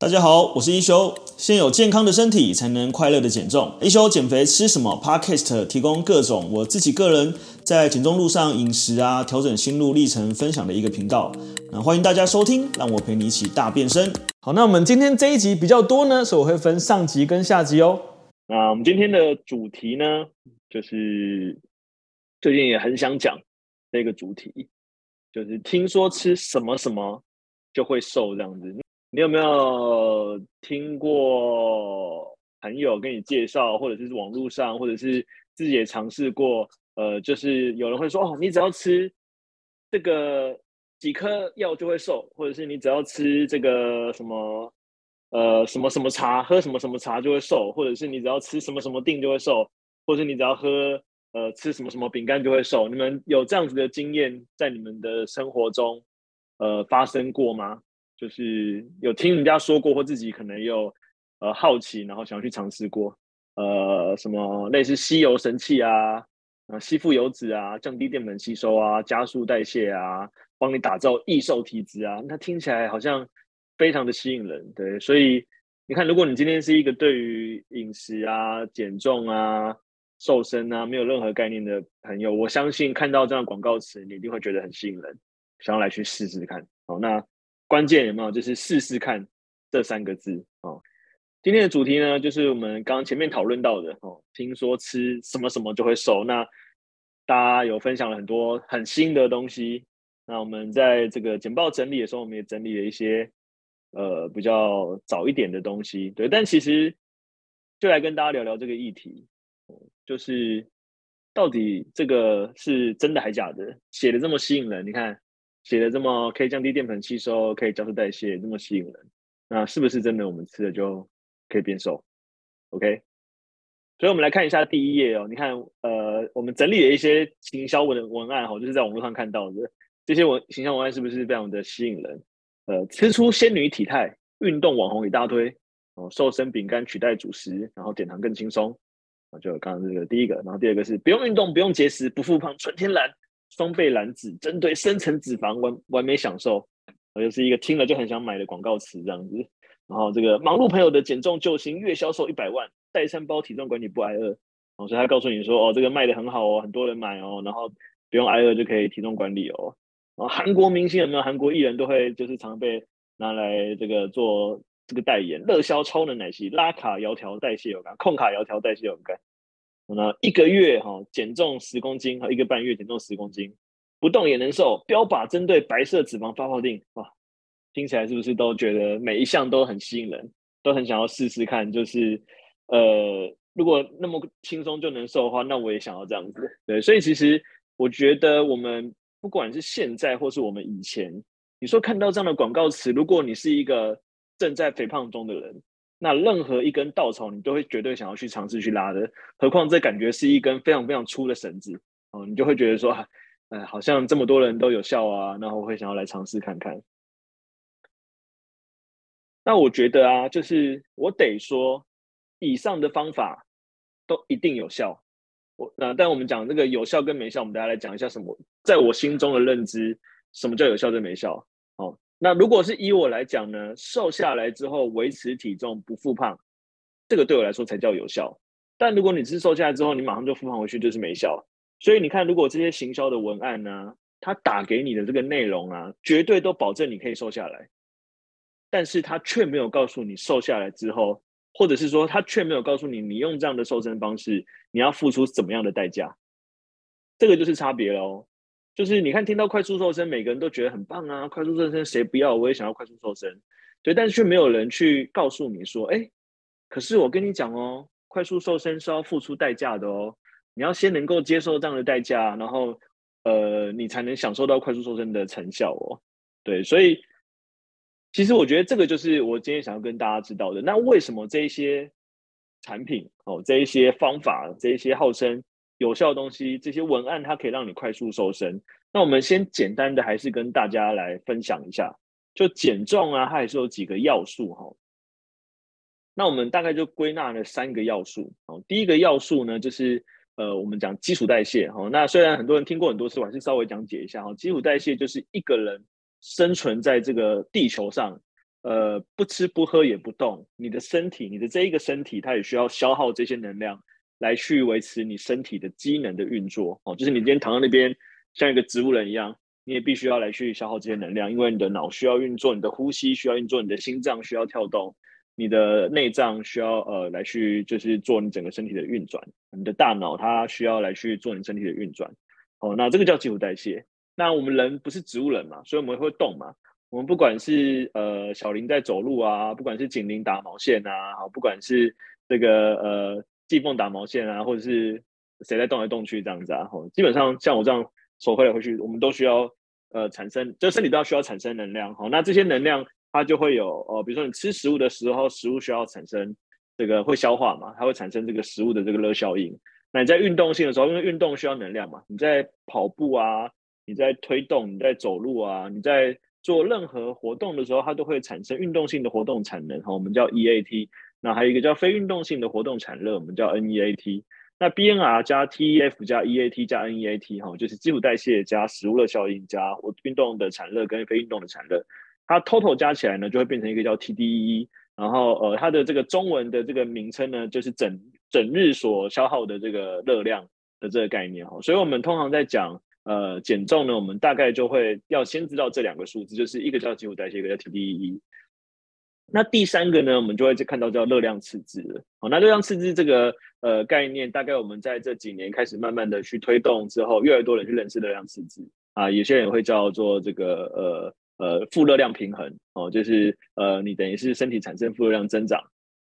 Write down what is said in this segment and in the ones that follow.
大家好，我是一休。先有健康的身体，才能快乐的减重。一休减肥吃什么？Podcast 提供各种我自己个人在减重路上饮食啊，调整心路历程分享的一个频道。那欢迎大家收听，让我陪你一起大变身。好，那我们今天这一集比较多呢，所以我会分上集跟下集哦。那我们今天的主题呢，就是最近也很想讲这个主题，就是听说吃什么什么就会瘦这样子。你有没有听过朋友跟你介绍，或者是网络上，或者是自己也尝试过？呃，就是有人会说，哦，你只要吃这个几颗药就会瘦，或者是你只要吃这个什么呃什么什么茶，喝什么什么茶就会瘦，或者是你只要吃什么什么定就会瘦，或者是你只要喝呃吃什么什么饼干就会瘦。你们有这样子的经验在你们的生活中呃发生过吗？就是有听人家说过，或自己可能有呃好奇，然后想要去尝试过，呃，什么类似吸油神器啊，呃，吸附油脂啊，降低淀粉吸收啊，加速代谢啊，帮你打造易瘦体质啊，那听起来好像非常的吸引人，对，所以你看，如果你今天是一个对于饮食啊、减重啊、瘦身啊没有任何概念的朋友，我相信看到这样广告词，你一定会觉得很吸引人，想要来去试试看。好，那。关键有没有？就是试试看这三个字哦。今天的主题呢，就是我们刚刚前面讨论到的哦。听说吃什么什么就会瘦，那大家有分享了很多很新的东西。那我们在这个简报整理的时候，我们也整理了一些呃比较早一点的东西。对，但其实就来跟大家聊聊这个议题，就是到底这个是真的还是假的？写的这么吸引人，你看。写的这么可以降低淀粉吸收，可以加速代谢，这么吸引人，那是不是真的？我们吃了就可以变瘦？OK，所以我们来看一下第一页哦。你看，呃，我们整理了一些行销文文案哈，就是在网络上看到的这些文行销文案，是不是非常的吸引人？呃，吃出仙女体态，运动网红一大堆哦，瘦身饼干取代主食，然后减糖更轻松啊，就刚刚这个第一个，然后第二个是不用运动，不用节食，不复胖，纯天然。双倍燃脂，针对深层脂肪完完美享受，我就是一个听了就很想买的广告词这样子。然后这个忙碌朋友的减重救星，月销售一百万，代餐包体重管理不挨饿。哦，所以他告诉你说，哦，这个卖的很好哦，很多人买哦，然后不用挨饿就可以体重管理哦。然后韩国明星有没有？韩国艺人都会就是常被拿来这个做这个代言。热销超能奶昔，拉卡窈窕代谢有感，控卡窈窕代谢有感。那一个月哈减重十公斤和一个半月减重十公斤，不动也能瘦，标靶针对白色脂肪发泡錠哇，听起来是不是都觉得每一项都很吸引人，都很想要试试看？就是呃，如果那么轻松就能瘦的话，那我也想要这样子。对，所以其实我觉得我们不管是现在或是我们以前，你说看到这样的广告词，如果你是一个正在肥胖中的人。那任何一根稻草，你都会绝对想要去尝试去拉的，何况这感觉是一根非常非常粗的绳子哦，你就会觉得说，哎，好像这么多人都有效啊，然后会想要来尝试看看。那我觉得啊，就是我得说，以上的方法都一定有效。我那但我们讲这个有效跟没效，我们大家来讲一下什么，在我心中的认知，什么叫有效跟没效？哦。那如果是以我来讲呢，瘦下来之后维持体重不复胖，这个对我来说才叫有效。但如果你是瘦下来之后，你马上就复胖回去，就是没效。所以你看，如果这些行销的文案呢，他打给你的这个内容啊，绝对都保证你可以瘦下来，但是他却没有告诉你瘦下来之后，或者是说他却没有告诉你，你用这样的瘦身方式，你要付出怎么样的代价，这个就是差别喽。就是你看，听到快速瘦身，每个人都觉得很棒啊！快速瘦身谁不要？我也想要快速瘦身，对，但是却没有人去告诉你说，哎，可是我跟你讲哦，快速瘦身是要付出代价的哦，你要先能够接受这样的代价，然后呃，你才能享受到快速瘦身的成效哦。对，所以其实我觉得这个就是我今天想要跟大家知道的。那为什么这一些产品哦，这一些方法，这一些号称有效的东西，这些文案它可以让你快速瘦身。那我们先简单的还是跟大家来分享一下，就减重啊，它还是有几个要素哈。那我们大概就归纳了三个要素。哦，第一个要素呢，就是呃，我们讲基础代谢哈。那虽然很多人听过很多次，我还是稍微讲解一下哈。基础代谢就是一个人生存在这个地球上呃不吃不喝也不动，你的身体，你的这一个身体，它也需要消耗这些能量来去维持你身体的机能的运作哦。就是你今天躺在那边像一个植物人一样，你也必须要来去消耗这些能量，因为你的脑需要运作，你的呼吸需要运作，你的心脏需要跳动，你的内脏需要呃来去就是做你整个身体的运转，你的大脑它需要来去做你身体的运转。哦，那这个叫基础代谢。那我们人不是植物人嘛，所以我们会动嘛。我们不管是呃小林在走路啊，不管是警铃打毛线啊，好，不管是这个呃季凤打毛线啊，或者是谁在动来动去这样子啊，吼，基本上像我这样手挥来挥去，我们都需要呃产生，就身体都要需要产生能量。好，那这些能量它就会有哦，比如说你吃食物的时候，食物需要产生这个会消化嘛，它会产生这个食物的这个热效应。那你在运动性的时候，因为运动需要能量嘛，你在跑步啊，你在推动，你在走路啊，你在做任何活动的时候，它都会产生运动性的活动产能，哈，我们叫 EAT。那还有一个叫非运动性的活动产热，我们叫 NEAT。那 BNR 加 TEF 加 EAT 加 NEAT，哈，就是基础代谢加食物热效应加我运动的产热跟非运动的产热，它 total 加起来呢，就会变成一个叫 TDEE。然后呃，它的这个中文的这个名称呢，就是整整日所消耗的这个热量的这个概念哈。所以我们通常在讲呃减重呢，我们大概就会要先知道这两个数字，就是一个叫基础代谢，一个叫 TDEE。那第三个呢，我们就会看到叫热量赤字了。好，那热量赤字这个呃概念，大概我们在这几年开始慢慢的去推动之后，越来越多人去认识热量赤字啊，有些人会叫做这个呃。呃，负热量平衡哦，就是呃，你等于是身体产生负热量增长。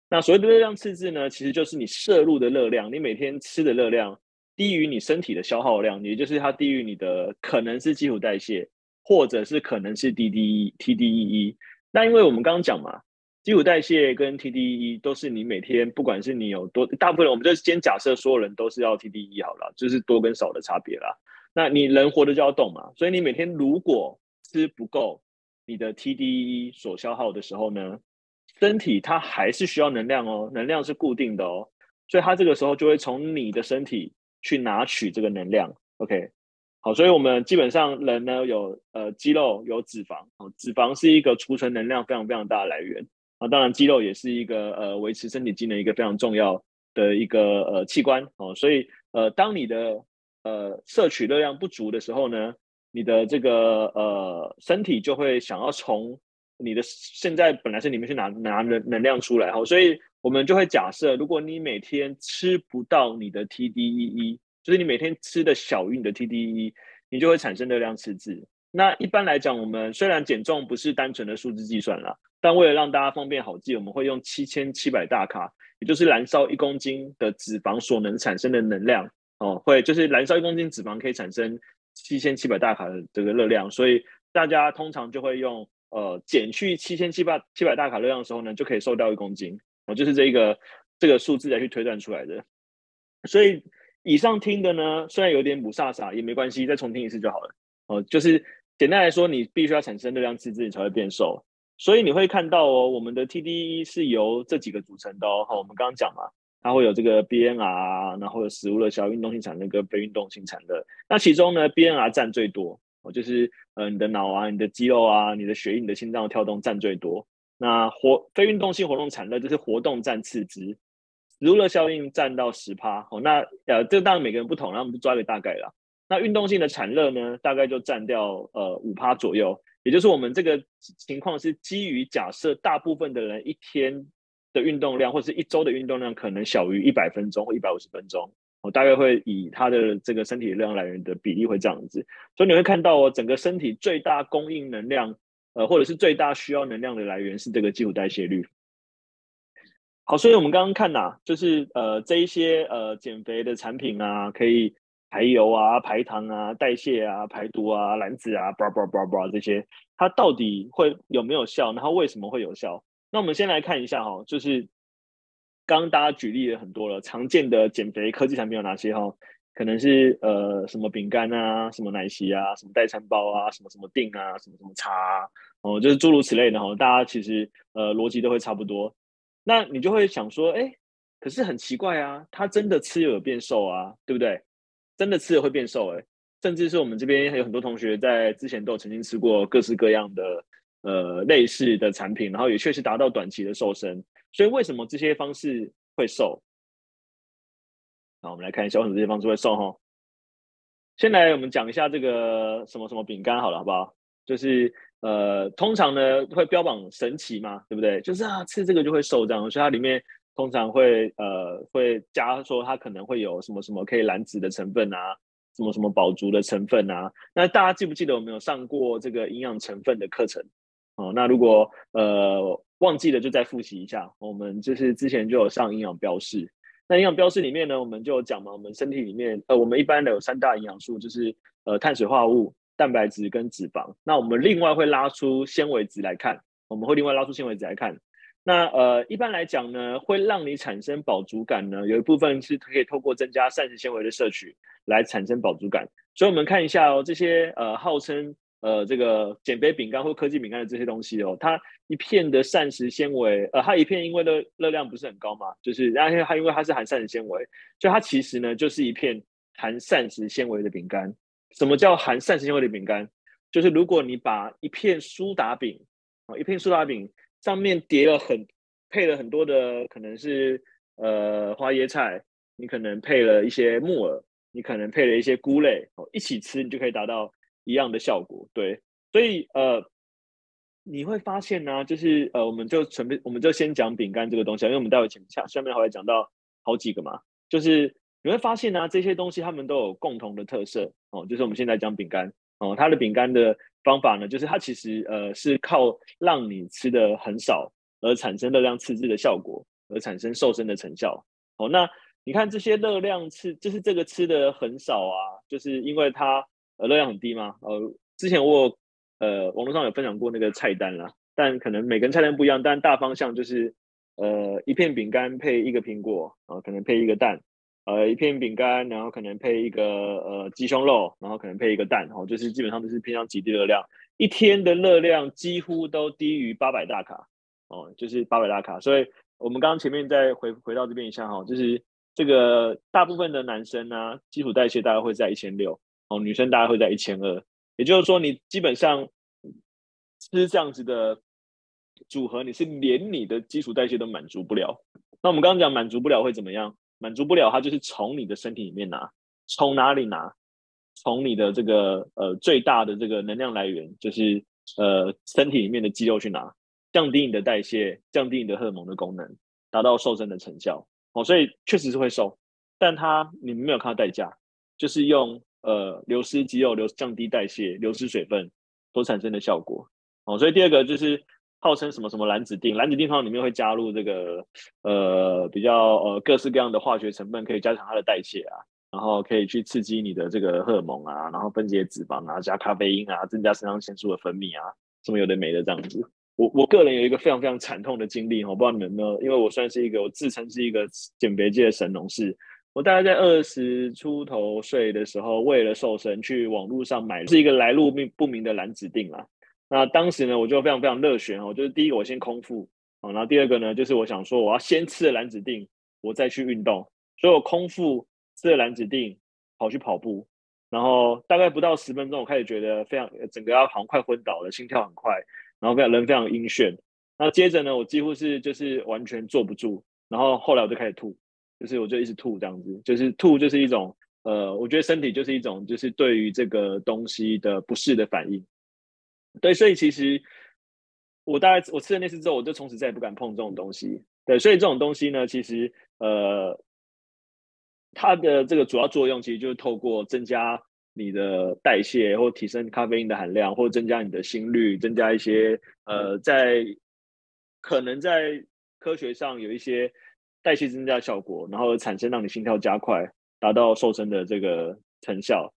那所谓的热量赤字呢，其实就是你摄入的热量，你每天吃的热量低于你身体的消耗量，也就是它低于你的可能是基础代谢，或者是可能是 DDE TDEE。那因为我们刚刚讲嘛，基础代谢跟 TDE 都是你每天不管是你有多，大部分人我们就先假设所有人都是要 TDE 好了，就是多跟少的差别啦。那你人活着就要动嘛，所以你每天如果吃不够。你的 TDEE 所消耗的时候呢，身体它还是需要能量哦，能量是固定的哦，所以它这个时候就会从你的身体去拿取这个能量。OK，好，所以我们基本上人呢有呃肌肉有脂肪，哦，脂肪是一个储存能量非常非常大的来源啊，当然肌肉也是一个呃维持身体机能一个非常重要的一个呃器官哦，所以呃当你的呃摄取热量不足的时候呢，你的这个呃身体就会想要从你的现在本来是里面去拿拿能能量出来哈，所以我们就会假设，如果你每天吃不到你的 TDEE，就是你每天吃的小于你的 TDEE，你就会产生热量赤字。那一般来讲，我们虽然减重不是单纯的数字计算啦，但为了让大家方便好记，我们会用七千七百大卡，也就是燃烧一公斤的脂肪所能产生的能量哦，会就是燃烧一公斤脂肪可以产生。七千七百大卡的这个热量，所以大家通常就会用呃减去七千七百七百大卡热量的时候呢，就可以瘦掉一公斤，哦，就是这个这个数字来去推断出来的。所以以上听的呢，虽然有点不飒飒也没关系，再重听一次就好了。哦，就是简单来说，你必须要产生热量赤字，你才会变瘦。所以你会看到哦，我们的 TDE 是由这几个组成的哦。好，我们刚刚讲嘛。它会有这个 BNR，然后有食物热效应、运动性产热跟非运动性产热。那其中呢，BNR 占最多哦，就是呃你的脑啊、你的肌肉啊、你的血液、你的心脏跳动占最多。那活非运动性活动产热就是活动占次之，食物热效应占到十趴哦。那呃这当然每个人不同，那我们就抓个大概啦。那运动性的产热呢，大概就占掉呃五趴左右。也就是我们这个情况是基于假设大部分的人一天。的运动量或者是一周的运动量可能小于一百分钟或一百五十分钟，我大概会以他的这个身体量来源的比例会这样子，所以你会看到哦，整个身体最大供应能量，呃，或者是最大需要能量的来源是这个基础代谢率。好，所以我们刚刚看呐、就是呃这一些呃减肥的产品啊，可以排油啊、排糖啊、代谢啊、排毒啊、燃脂啊，叭叭叭叭这些，它到底会有没有效？然后为什么会有效？那我们先来看一下哈，就是刚刚大家举例了很多了，常见的减肥科技产品有哪些哈？可能是呃什么饼干啊，什么奶昔啊，什么代餐包啊，什么什么定啊，什么什么茶，哦，就是诸如此类的哈。大家其实呃逻辑都会差不多。那你就会想说，哎，可是很奇怪啊，他真的吃又有变瘦啊，对不对？真的吃了会变瘦哎，甚至是我们这边还有很多同学在之前都有曾经吃过各式各样的。呃类似的产品，然后也确实达到短期的瘦身。所以为什么这些方式会瘦？好，我们来看一下为什么这些方式会瘦哈。先来我们讲一下这个什么什么饼干好了，好不好？就是呃，通常呢会标榜神奇嘛，对不对？就是啊，吃这个就会瘦这样，所以它里面通常会呃会加说它可能会有什么什么可以燃脂的成分啊，什么什么饱足的成分啊。那大家记不记得我们有上过这个营养成分的课程？哦，那如果呃忘记了就再复习一下，我们就是之前就有上营养标示。那营养标示里面呢，我们就有讲嘛，我们身体里面，呃，我们一般的有三大营养素，就是呃碳水化合物、蛋白质跟脂肪。那我们另外会拉出纤维质来看，我们会另外拉出纤维质来看。那呃一般来讲呢，会让你产生饱足感呢，有一部分是可以透过增加膳食纤维的摄取来产生饱足感。所以我们看一下哦，这些呃号称。呃，这个减肥饼干或科技饼干的这些东西哦，它一片的膳食纤维，呃，它一片因为的热量不是很高嘛，就是然后它因为它是含膳食纤维，所以它其实呢就是一片含膳食纤维的饼干。什么叫含膳食纤维的饼干？就是如果你把一片苏打饼啊，一片苏打饼上面叠了很配了很多的可能是呃花椰菜，你可能配了一些木耳，你可能配了一些菇类哦，一起吃你就可以达到。一样的效果，对，所以呃，你会发现呢、就是呃，我们就准备，我们就先讲饼干这个东西，因为我们待会前下下面还会讲到好几个嘛，就是你会发现呢、这些东西它们都有共同的特色哦，就是我们现在讲饼干哦，它的饼干的方法呢，就是它其实呃是靠让你吃的很少而产生热量赤字的效果，而产生瘦身的成效哦。那你看这些热量赤，就是这个吃的很少啊，就是因为它。呃，热量很低吗？呃，之前我呃网络上有分享过那个菜单啦，但可能每个人菜单不一样，但大方向就是呃一片饼干配一个苹果，然后可能配一个蛋，呃一片饼干，然后可能配一个呃鸡胸肉，然后可能配一个蛋，哦，就是基本上都是偏向极低热量，一天的热量几乎都低于八百大卡，哦，就是八百大卡，所以我们刚刚前面再回回到这边一下哈，就是这个大部分的男生呢、基础代谢大概会在一千六。哦，女生大概会在一千二，也就是说，你基本上吃这样子的组合，你是连你的基础代谢都满足不了。那我们刚刚讲满足不了会怎么样？满足不了，它就是从你的身体里面拿，从哪里拿？从你的这个呃最大的这个能量来源，就是呃身体里面的肌肉去拿，降低你的代谢，降低你的荷尔蒙的功能，达到瘦身的成效。哦，所以确实是会瘦，但它你没有看到代价，就是用。呃，流失肌肉、流降低代谢、流失水分所产生的效果哦，所以第二个就是号称什么什么蓝指定，蓝指定它里面会加入这个呃比较呃各式各样的化学成分，可以加强它的代谢啊，然后可以去刺激你的这个荷尔蒙啊，然后分解脂肪啊，加咖啡因啊，增加肾上腺素的分泌啊，什么有的没的这样子。我我个人有一个非常非常惨痛的经历，我不知道你们有没有，因为我算是一个我自称是一个减肥界的神农氏。我大概在二十出头岁的时候，为了瘦身，去网络上买是一个来路不明的蓝指定啊。那当时呢，我就非常非常热血哦，就是第一个我先空腹啊，然后第二个呢，就是我想说我要先吃了蓝子定，我再去运动。所以我空腹吃了蓝子定，跑去跑步，然后大概不到十分钟，我开始觉得非常整个要好像快昏倒了，心跳很快，然后非常人非常晕眩。那接着呢，我几乎是就是完全坐不住，然后后来我就开始吐。就是我就一直吐这样子，就是吐就是一种呃，我觉得身体就是一种就是对于这个东西的不适的反应。对，所以其实我大概我吃了那次之后，我就从此再也不敢碰这种东西。对，所以这种东西呢，其实呃，它的这个主要作用其实就是透过增加你的代谢，或提升咖啡因的含量，或增加你的心率，增加一些呃，在可能在科学上有一些。代谢增加效果，然后产生让你心跳加快，达到瘦身的这个成效。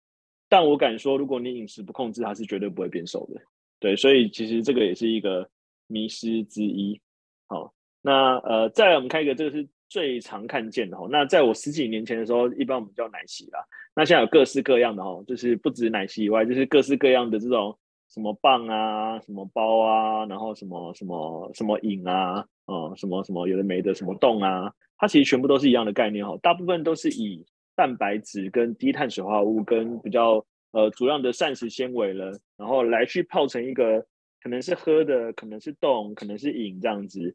但我敢说，如果你饮食不控制，它是绝对不会变瘦的。对，所以其实这个也是一个迷失之一。好，那呃，再来我们看一个，这个是最常看见的哈。那在我十几年前的时候，一般我们叫奶昔啦。那现在有各式各样的哈，就是不止奶昔以外，就是各式各样的这种什么棒啊、什么包啊，然后什么什么什么饮啊。哦，什么什么有的没的，什么冻啊，它其实全部都是一样的概念哈，大部分都是以蛋白质跟低碳水化合物跟比较呃主要的膳食纤维了，然后来去泡成一个可能是喝的，可能是动，可能是饮这样子。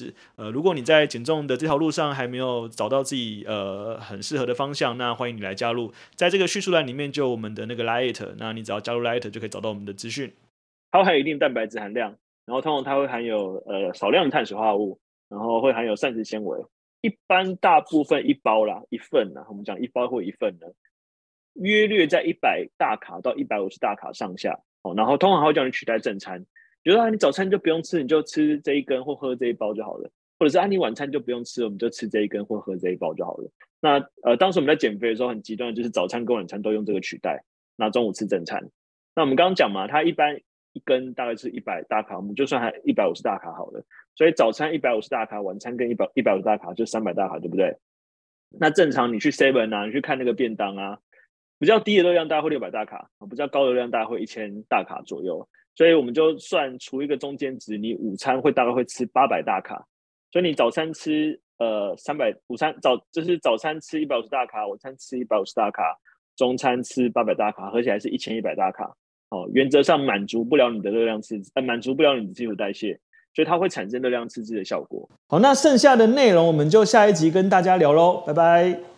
呃，如果你在减重的这条路上还没有找到自己呃很适合的方向，那欢迎你来加入，在这个叙述栏里面就有我们的那个 Light，那你只要加入 Light 就可以找到我们的资讯。它会含有一定蛋白质含量，然后通常它会含有呃少量的碳水化合物，然后会含有膳食纤维。一般大部分一包啦，一份啦，我们讲一包或一份呢，约略在一百大卡到一百五十大卡上下哦。然后通常会叫你取代正餐。比如说啊，你早餐就不用吃，你就吃这一根或喝这一包就好了。或者是啊，你晚餐就不用吃，我们就吃这一根或喝这一包就好了。那呃，当时我们在减肥的时候很极端，就是早餐跟晚餐都用这个取代，那中午吃正餐。那我们刚刚讲嘛，它一般一根大概是一百大卡，我们就算还一百五十大卡好了。所以早餐一百五十大卡，晚餐跟一百一百五十大卡就三百大卡，对不对？那正常你去 Seven 啊，你去看那个便当啊，比较低的热量大概会六百大卡，比较高的热量大概会一千大卡左右。所以我们就算除一个中间值，你午餐会大概会吃八百大卡，所以你早餐吃呃三百，午餐早就是早餐吃一百五十大卡，午餐吃一百五十大卡，中餐吃八百大卡，合起来是一千一百大卡。哦，原则上满足不了你的热量赤字，呃，满足不了你的基础代谢，所以它会产生热量赤字的效果。好，那剩下的内容我们就下一集跟大家聊喽，拜拜。